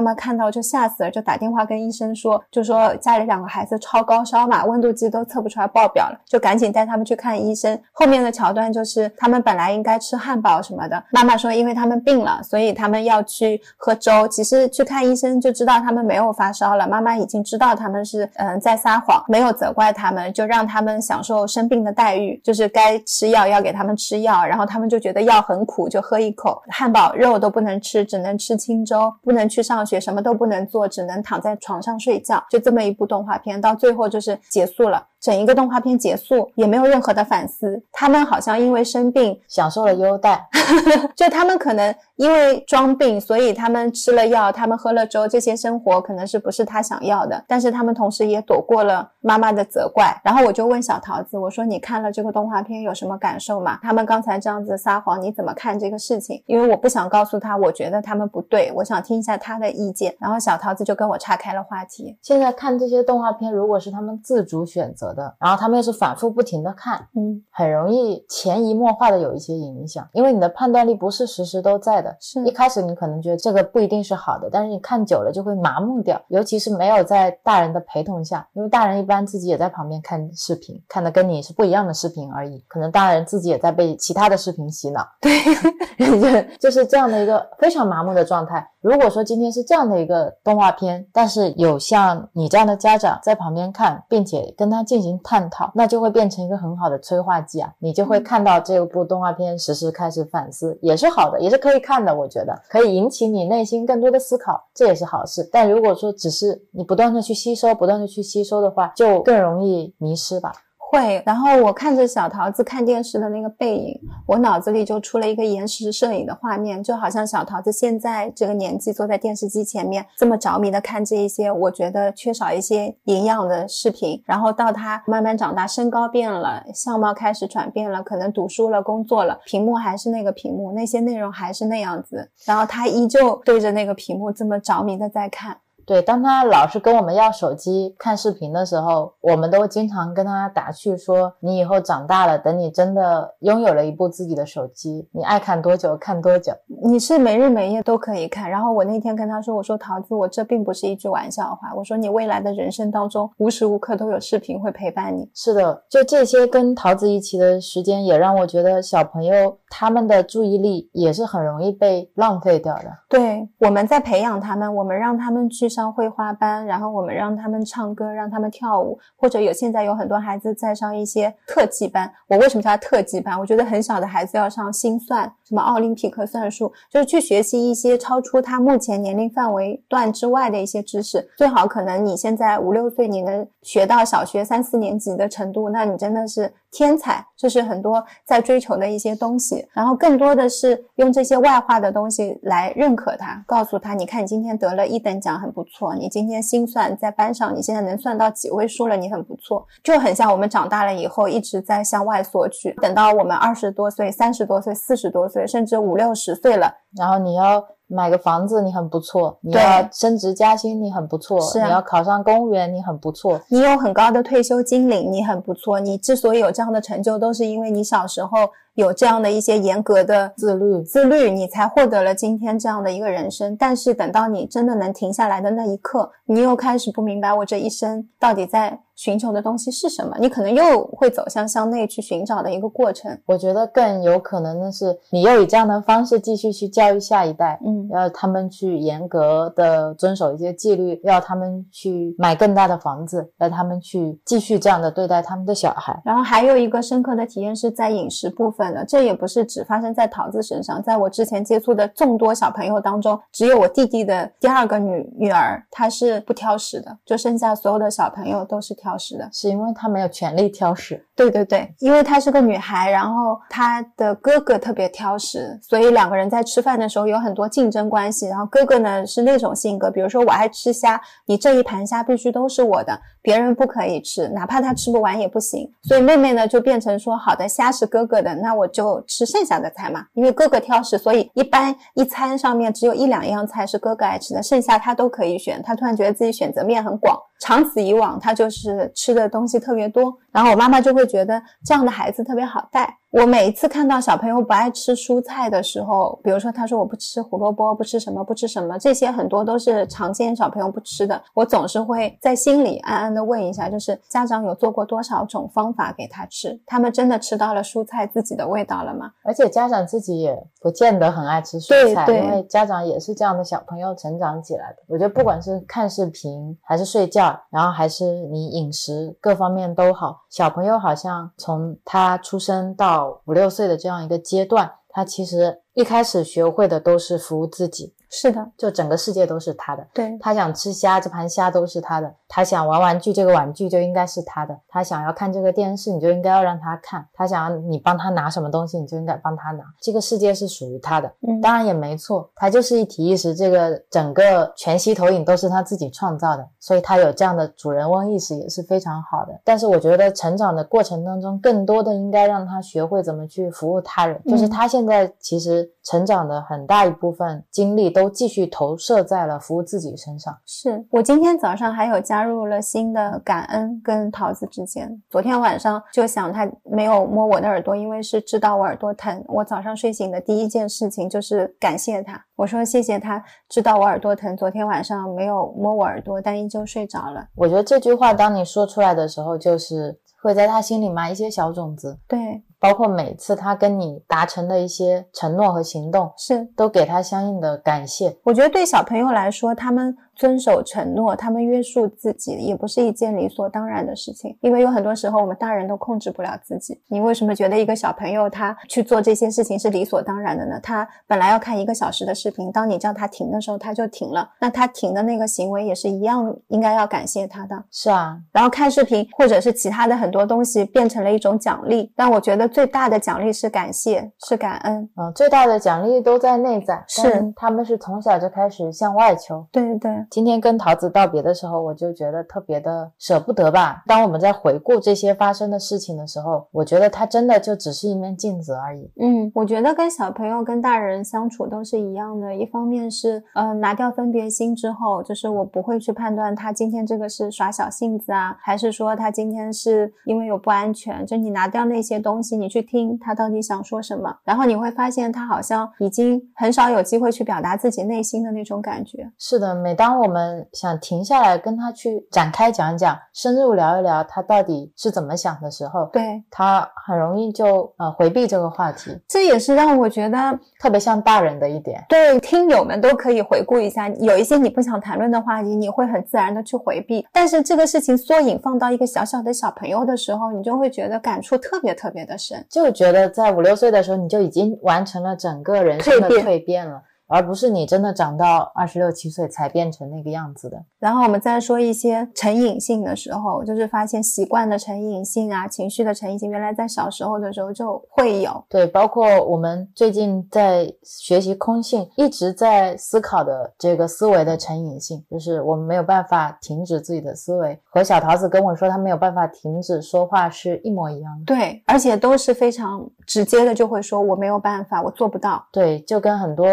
妈看到就吓死了，就打电话跟医生说，就说家里两个孩子超高烧嘛，温度计都测不出来爆表了，就赶紧带他们去看医生。后面的桥段就是他们本来应该吃汉堡什么的，妈妈说因为他们病了，所以他们要去喝粥。其实去看医生就知道他们没有发烧了，妈妈已经知道他们是嗯在撒谎，没有责怪他们，就让他们享受。生病的待遇就是该吃药要给他们吃药，然后他们就觉得药很苦，就喝一口。汉堡肉都不能吃，只能吃清粥，不能去上学，什么都不能做，只能躺在床上睡觉。就这么一部动画片，到最后就是结束了。整一个动画片结束也没有任何的反思，他们好像因为生病享受了优待，就他们可能因为装病，所以他们吃了药，他们喝了粥，这些生活可能是不是他想要的，但是他们同时也躲过了妈妈的责怪。然后我就问小桃子，我说你看了这个动画片有什么感受吗？他们刚才这样子撒谎，你怎么看这个事情？因为我不想告诉他，我觉得他们不对，我想听一下他的意见。然后小桃子就跟我岔开了话题。现在看这些动画片，如果是他们自主选择。的，然后他们又是反复不停的看，嗯，很容易潜移默化的有一些影响，因为你的判断力不是时时都在的。是一开始你可能觉得这个不一定是好的，但是你看久了就会麻木掉，尤其是没有在大人的陪同下，因为大人一般自己也在旁边看视频，看的跟你是不一样的视频而已，可能大人自己也在被其他的视频洗脑，对，就是这样的一个非常麻木的状态。如果说今天是这样的一个动画片，但是有像你这样的家长在旁边看，并且跟他进行探讨，那就会变成一个很好的催化剂啊！你就会看到这部动画片时时开始反思，也是好的，也是可以看的。我觉得可以引起你内心更多的思考，这也是好事。但如果说只是你不断的去吸收，不断的去吸收的话，就更容易迷失吧。会，然后我看着小桃子看电视的那个背影，我脑子里就出了一个延时摄影的画面，就好像小桃子现在这个年纪坐在电视机前面，这么着迷的看这一些，我觉得缺少一些营养的视频。然后到他慢慢长大，身高变了，相貌开始转变了，可能读书了，工作了，屏幕还是那个屏幕，那些内容还是那样子，然后他依旧对着那个屏幕这么着迷的在看。对，当他老是跟我们要手机看视频的时候，我们都经常跟他打趣说：“你以后长大了，等你真的拥有了一部自己的手机，你爱看多久看多久。”你是每日每夜都可以看。然后我那天跟他说：“我说桃子，我这并不是一句玩笑话。我说你未来的人生当中，无时无刻都有视频会陪伴你。”是的，就这些跟桃子一起的时间，也让我觉得小朋友他们的注意力也是很容易被浪费掉的。对，我们在培养他们，我们让他们去上。绘画班，然后我们让他们唱歌，让他们跳舞，或者有现在有很多孩子在上一些特技班。我为什么叫特技班？我觉得很小的孩子要上心算，什么奥林匹克算术，就是去学习一些超出他目前年龄范围段之外的一些知识。最好可能你现在五六岁，你能学到小学三四年级的程度，那你真的是天才。这是很多在追求的一些东西，然后更多的是用这些外化的东西来认可他，告诉他，你看你今天得了一等奖，很不。错，你今天心算在班上，你现在能算到几位数了？你很不错，就很像我们长大了以后一直在向外索取，等到我们二十多岁、三十多岁、四十多岁，甚至五六十岁了，然后你要买个房子你很不错，你要升职加薪你很不错，是啊你要考上公务员你很不错。你有很高的退休金领，你很不错。你之所以有这样的成就，都是因为你小时候有这样的一些严格的自律自律，你才获得了今天这样的一个人生。但是等到你真的能停下来的那一刻，你又开始不明白我这一生到底在寻求的东西是什么，你可能又会走向向内去寻找的一个过程。我觉得更有可能的是，你又以这样的方式继续去教育下一代，嗯，要他们去严格的遵守一些纪律，要他们去买更大的房子，要他们去继续这样的对待他们的小孩。然后还有一个深刻的体验是在饮食部分的，这也不是只发生在桃子身上，在我之前接触的众多小朋友当中，只有我弟弟的第二个女女儿，她是不挑食的，就剩下所有的小朋友都是挑食的。是因为她没有权利挑食，对对对，因为她是个女孩，然后她的哥哥特别挑食，所以两个人在吃饭的时候有很多竞争关系。然后哥哥呢是那种性格，比如说我爱吃虾，你这一盘虾必须都是我的，别人不可以吃，哪怕他吃不完也不行。所以妹妹呢就变成说，好的，虾是哥哥的，那我就吃剩下的菜嘛。因为哥哥挑食，所以一般一餐上面只有一两样菜是哥哥爱吃的，剩下他都可以选。他突然觉得自己选择面很广。长此以往，他就是吃的东西特别多，然后我妈妈就会觉得这样的孩子特别好带。我每一次看到小朋友不爱吃蔬菜的时候，比如说他说我不吃胡萝卜，不吃什么，不吃什么，这些很多都是常见小朋友不吃的。我总是会在心里暗暗的问一下，就是家长有做过多少种方法给他吃？他们真的吃到了蔬菜自己的味道了吗？而且家长自己也不见得很爱吃蔬菜，因为家长也是这样的小朋友成长起来的。我觉得不管是看视频，还是睡觉，然后还是你饮食各方面都好，小朋友好像从他出生到五六岁的这样一个阶段，他其实一开始学会的都是服务自己，是的，就整个世界都是他的。对，他想吃虾，这盘虾都是他的；他想玩玩具，这个玩具就应该是他的；他想要看这个电视，你就应该要让他看；他想要你帮他拿什么东西，你就应该帮他拿。这个世界是属于他的，嗯，当然也没错，他就是一体意识，这个整个全息投影都是他自己创造的，所以他有这样的主人翁意识也是非常好的。但是我觉得成长的过程当中，更多的应该让他学会怎么去服务他人，就是嗯他现在其实成长的很大一部分精力都继续投射在了服务自己身上。是我今天早上还有加入了新的感恩跟桃子之间。昨天晚上就想他没有摸我的耳朵，因为是知道我耳朵疼。我早上睡醒的第一件事情就是感谢他，我说谢谢他知道我耳朵疼，昨天晚上没有摸我耳朵，但依旧睡着了。我觉得这句话当你说出来的时候，就是会在他心里埋一些小种子，对，包括每次他跟你达成的一些承诺和行动，是都给他相应的感谢。我觉得对小朋友来说，他们遵守承诺，他们约束自己，也不是一件理所当然的事情。因为有很多时候，我们大人都控制不了自己。你为什么觉得一个小朋友他去做这些事情是理所当然的呢？他本来要看一个小时的视频，当你叫他停的时候，他就停了。那他停的那个行为也是一样，应该要感谢他的。是啊，然后看视频或者是其他的很多东西变成了一种奖励，但我觉得最大的奖励是感谢，是感恩。嗯，最大的奖励都在内在，是他们是从小就开始向外求。对对对，今天跟桃子道别的时候，我就觉得特别的舍不得吧。当我们在回顾这些发生的事情的时候，我觉得它真的就只是一面镜子而已。嗯，我觉得跟小朋友跟大人相处都是一样的。一方面是，呃，拿掉分别心之后，就是我不会去判断他今天这个是耍小性子啊，还是说他今天是因为有不安全。就你拿掉那些东西，你去听他到底想说什么，然后你会发现他好像已经很少有机会去表达自己内心的那种感觉。是的，每当我们想停下来跟他去展开讲讲，深入聊一聊他到底是怎么想的时候，对，他很容易就呃回避这个话题，这也是让我觉得特别像大人的一点。对听友们都可以回顾一下，有一些你不想谈论的话题，你会很自然的去回避。但是这个事情缩影放到一个小小的小朋友的时候，你就会觉得感触特别特别的深。就觉得在五六岁的时候，你就已经完成了整个人生的蜕变。蜕变了，而不是你真的长到二十六七岁才变成那个样子的。然后我们再说一些成瘾性的时候，就是发现习惯的成瘾性啊，情绪的成瘾性，原来在小时候的时候就会有。对，包括我们最近在学习空性，一直在思考的这个思维的成瘾性，就是我们没有办法停止自己的思维，和小桃子跟我说她没有办法停止说话是一模一样的。对，而且都是非常直接的，就会说我没有办法，我做不到。对，就跟很多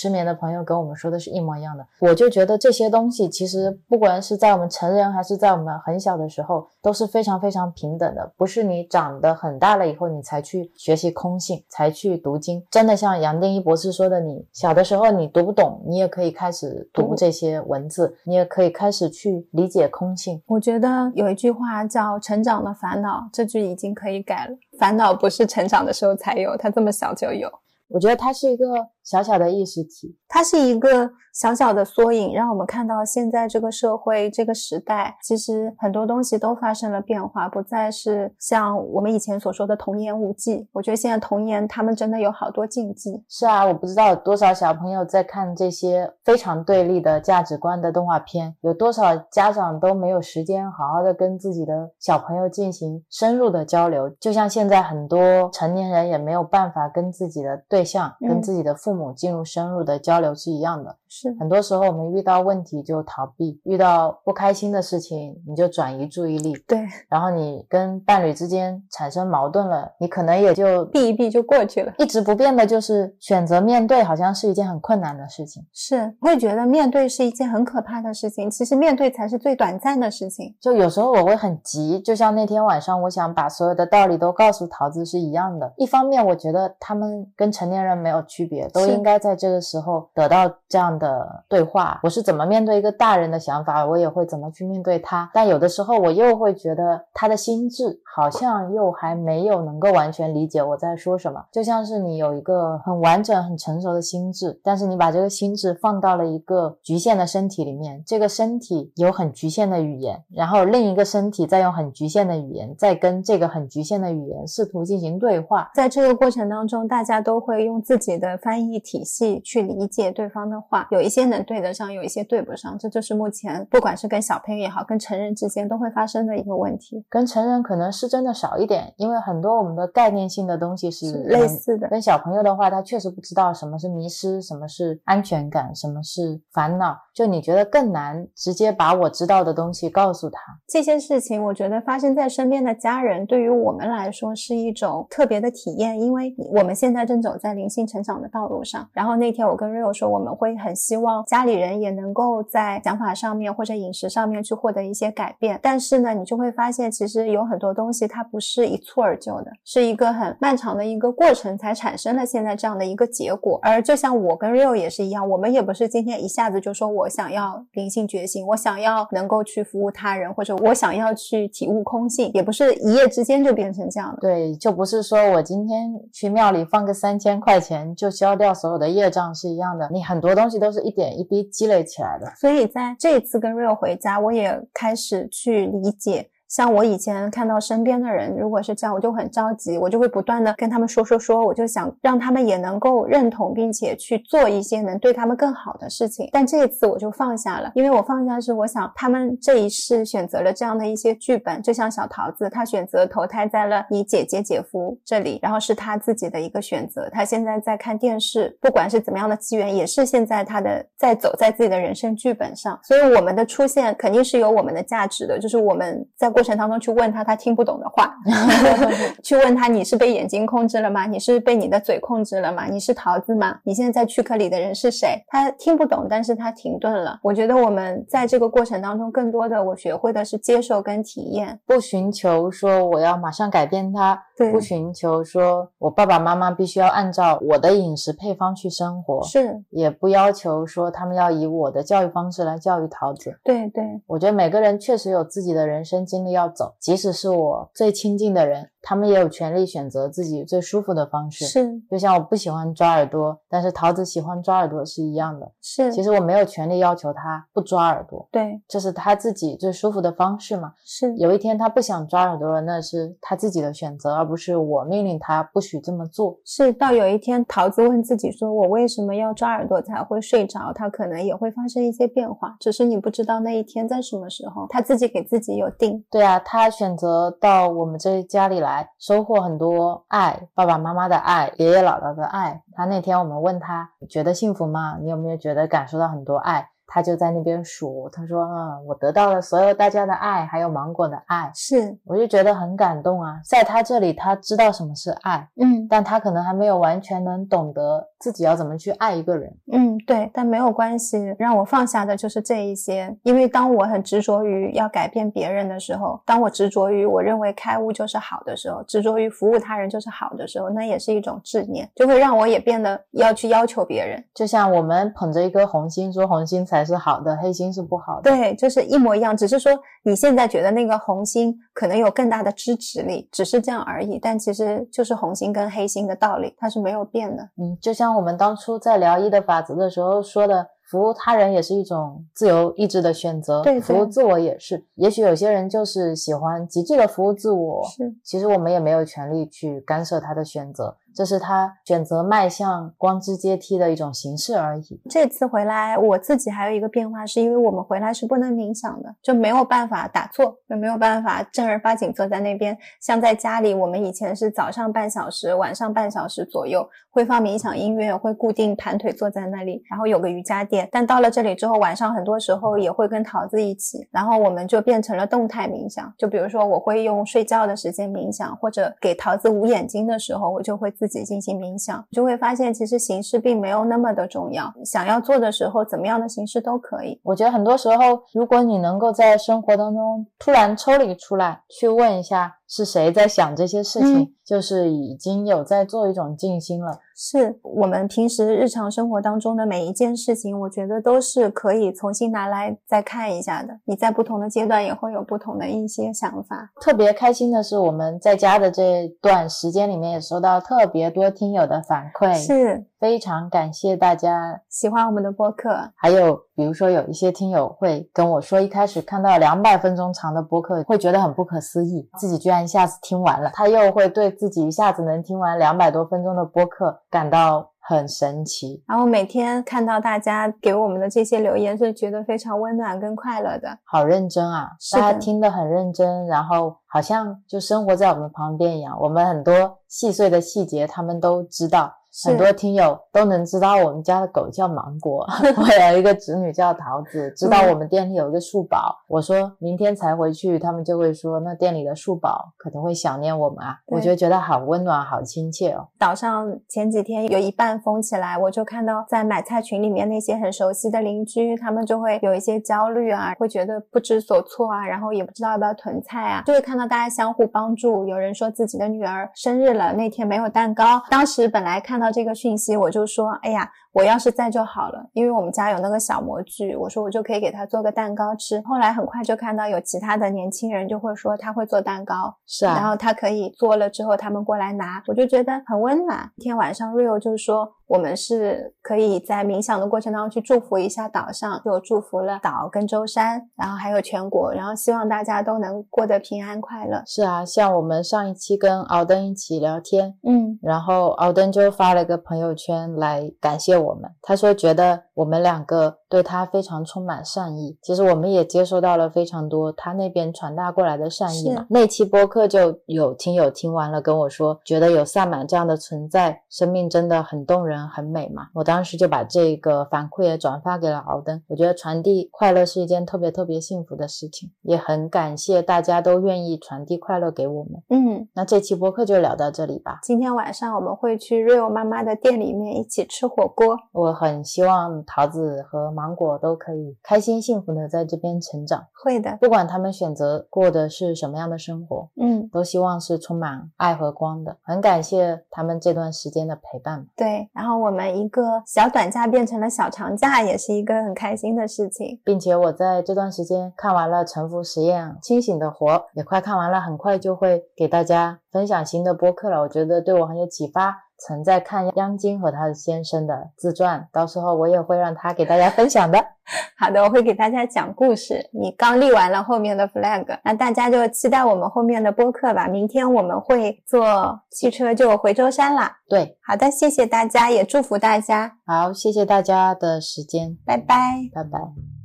失眠的朋友跟我们说的是一模一样的。我就觉得这些东西其实不管是在我们成人还是在我们很小的时候都是非常非常平等的，不是你长得很大了以后你才去学习空性，才去读经。真的像杨定一博士说的，你小的时候你读不懂，你也可以开始读这些文字，你也可以开始去理解空性。我觉得有一句话叫“成长的烦恼”，这句已经可以改了。烦恼不是成长的时候才有，它这么小就有。我觉得它是一个小小的意识体，它是一个小小的缩影，让我们看到现在这个社会、这个时代，其实很多东西都发生了变化，不再是像我们以前所说的童言无忌。我觉得现在童言他们真的有好多禁忌。是啊，我不知道有多少小朋友在看这些非常对立的价值观的动画片，有多少家长都没有时间好好的跟自己的小朋友进行深入的交流，就像现在很多成年人也没有办法跟自己的对。对象跟自己的父母进入深入的交流是一样的，是很多时候我们遇到问题就逃避，遇到不开心的事情你就转移注意力，对，然后你跟伴侣之间产生矛盾了，你可能也就避一避就过去了。一直不变的就是选择面对，好像是一件很困难的事情，是会觉得面对是一件很可怕的事情，其实面对才是最短暂的事情。就有时候我会很急，就像那天晚上，我想把所有的道理都告诉桃子是一样的。一方面，我觉得他们跟成年人没有区别，都应该在这个时候得到这样的对话。我是怎么面对一个大人的想法，我也会怎么去面对他。但有的时候，我又会觉得他的心智好像又还没有能够完全理解我在说什么。就像是你有一个很完整、很成熟的心智，但是你把这个心智放到了一个局限的身体里面，这个身体有很局限的语言，然后另一个身体再用很局限的语言，再跟这个很局限的语言试图进行对话。在这个过程当中，大家都会用自己的翻译体系去理解对方的话，有一些能对得上，有一些对不上，这就是目前不管是跟小朋友也好，跟成人之间都会发生的一个问题。跟成人可能是真的少一点，因为很多我们的概念性的东西是类似的。跟小朋友的话，他确实不知道什么是迷失，什么是安全感，什么是烦恼。就你觉得更难直接把我知道的东西告诉他。这些事情，我觉得发生在身边的家人，对于我们来说是一种特别的体验，因为我们现在正走在灵性成长的道路上。然后那天我跟 Rio 说，我们会很希望家里人也能够在想法上面或者饮食上面去获得一些改变。但是呢，你就会发现，其实有很多东西它不是一蹴而就的，是一个很漫长的一个过程才产生了现在这样的一个结果。而就像我跟 Rio 也是一样，我们也不是今天一下子就说我想要灵性觉醒，我想要能够去服务他人，或者我想要去体悟空性，也不是一夜之间就变成这样的。对，就不是说我今天去庙里放个三千千块钱就消掉所有的业障是一样的。你很多东西都是一点一滴积累起来的。所以在这一次跟 Rio 回家，我也开始去理解。像我以前看到身边的人，如果是这样，我就很着急，我就会不断的跟他们说说说，我就想让他们也能够认同，并且去做一些能对他们更好的事情。但这一次我就放下了，因为我放下是我想他们这一世选择了这样的一些剧本，就像小桃子，她选择投胎在了你姐姐姐夫这里，然后是他自己的一个选择。他现在在看电视，不管是怎么样的机缘，也是现在他的在走在自己的人生剧本上。所以我们的出现肯定是有我们的价值的，就是我们在过。过程当中去问他他听不懂的话，去问他你是被眼睛控制了吗？你是被你的嘴控制了吗？你是桃子吗？你现在在躯壳里的人是谁？他听不懂，但是他停顿了。我觉得我们在这个过程当中，更多的我学会的是接受跟体验，不寻求说我要马上改变他，不寻求说我爸爸妈妈必须要按照我的饮食配方去生活，是也不要求说他们要以我的教育方式来教育桃子。对对，我觉得每个人确实有自己的人生经历。要走，即使是我最亲近的人。他们也有权利选择自己最舒服的方式，是就像我不喜欢抓耳朵，但是桃子喜欢抓耳朵是一样的。是，其实我没有权利要求他不抓耳朵，对，这是他自己最舒服的方式嘛。是，有一天他不想抓耳朵了，那是他自己的选择，而不是我命令他不许这么做。是，到有一天桃子问自己说：“我为什么要抓耳朵才会睡着？”他可能也会发生一些变化，只是你不知道那一天在什么时候。他自己给自己有定。对啊，他选择到我们这家里来收获很。多爱，爸爸妈妈的爱，爷爷姥姥的爱。他那天我们问他，觉得幸福吗？你有没有觉得感受到很多爱？他就在那边数，他说：“嗯，我得到了所有大家的爱，还有芒果的爱。”是，我就觉得很感动啊。在他这里，他知道什么是爱，嗯但他可能还没有完全能懂得自己要怎么去爱一个人。嗯，对，但没有关系，让我放下的就是这一些。因为当我很执着于要改变别人的时候，当我执着于我认为开悟就是好的时候，执着于服务他人就是好的时候，那也是一种执念，就会让我也变得要去要求别人。就像我们捧着一颗红心，说红心才是好的，黑心是不好的。对，就是一模一样，只是说你现在觉得那个红心可能有更大的支持力，只是这样而已。但其实就是红心跟黑心的道理，它是没有变的。嗯，就像我们当初在聊一的法则的时候说的，服务他人也是一种自由意志的选择，对对服务自我也是。也许有些人就是喜欢极致的服务自我，是，其实我们也没有权利去干涉他的选择，这是他选择迈向光之阶梯的一种形式而已。这次回来，我自己还有一个变化，是因为我们回来是不能冥想的，就没有办法打坐，就没有办法正儿八经坐在那边。像在家里，我们以前是早上半小时，晚上半小时左右会放冥想音乐，会固定盘腿坐在那里，然后有个瑜伽垫。但到了这里之后，晚上很多时候也会跟桃子一起，然后我们就变成了动态冥想。就比如说，我会用睡觉的时间冥想，或者给桃子捂眼睛的时候，我就会自己进行冥想，就会发现其实形式并没有那么的重要。想要做的时候，怎么样的形式都可以。我觉得很多时候，如果你能够在生活当中突然抽离出来，去问一下是谁在想这些事情，嗯就是已经有在做一种静心了。是我们平时日常生活当中的每一件事情，我觉得都是可以重新拿来再看一下的。你在不同的阶段也会有不同的一些想法。特别开心的是，我们在家的这段时间里面也收到特别多听友的反馈，是非常感谢大家。喜欢我们的播客，还有比如说有一些听友会跟我说，一开始看到两百分钟长的播客会觉得很不可思议，自己居然一下子听完了，他又会对自己一下子能听完两百多分钟的播客感到很神奇。然后每天看到大家给我们的这些留言，是觉得非常温暖跟快乐的。好认真啊！大家听得很认真，然后好像就生活在我们旁边一样。我们很多细碎的细节，他们都知道。是很多听友都能知道我们家的狗叫芒果，我有一个侄女叫桃子，知道嗯我们店里有一个树宝。我说明天才回去，他们就会说那店里的树宝可能会想念我们啊。我就觉得好温暖，好亲切哦。岛上前几天有一半封起来，我就看到在买菜群里面那些很熟悉的邻居，他们就会有一些焦虑啊，会觉得不知所措啊，然后也不知道要不要囤菜啊，就会看到大家相互帮助。有人说自己的女儿生日了，那天没有蛋糕，当时本来看到这个讯息，我就说，哎呀。我要是在就好了，因为我们家有那个小模具，我说我就可以给他做个蛋糕吃。后来很快就看到有其他的年轻人就会说他会做蛋糕，是啊，然后他可以做了之后，他们过来拿，我就觉得很温暖。今天晚上 Rio 就说，我们是可以在冥想的过程当中去祝福一下岛上，就祝福了岛跟舟山，然后还有全国，然后希望大家都能过得平安快乐。是啊，像我们上一期跟敖登一起聊天，嗯，然后敖登就发了个朋友圈来感谢我们，他说觉得我们两个对他非常充满善意。其实我们也接收到了非常多他那边传达过来的善意嘛。那期播客就有听友听完了跟我说，觉得有萨满这样的存在，生命真的很动人、很美嘛。我当时就把这个反馈也转发给了敖登。我觉得传递快乐是一件特别特别幸福的事情，也很感谢大家都愿意传递快乐给我们。嗯，那这期播客就聊到这里吧。今天晚上我们会去 Rio 妈妈的店里面一起吃火锅。我很希望桃子和芒果都可以开心幸福的在这边成长，会的，不管他们选择过的是什么样的生活，嗯，都希望是充满爱和光的。很感谢他们这段时间的陪伴。对。然后我们一个小短假变成了小长假，也是一个很开心的事情。并且我在这段时间看完了《沉浮实验》《清醒的活》，也快看完了，很快就会给大家分享新的播客了。我觉得对我很有启发。曾在看央金和他先生的自传，到时候我也会让他给大家分享的。好的，我会给大家讲故事。你刚立完了后面的 flag，那大家就期待我们后面的播客吧。明天我们会坐汽车就回舟山啦。对，好的，谢谢大家，也祝福大家，好，谢谢大家的时间，拜拜。拜拜。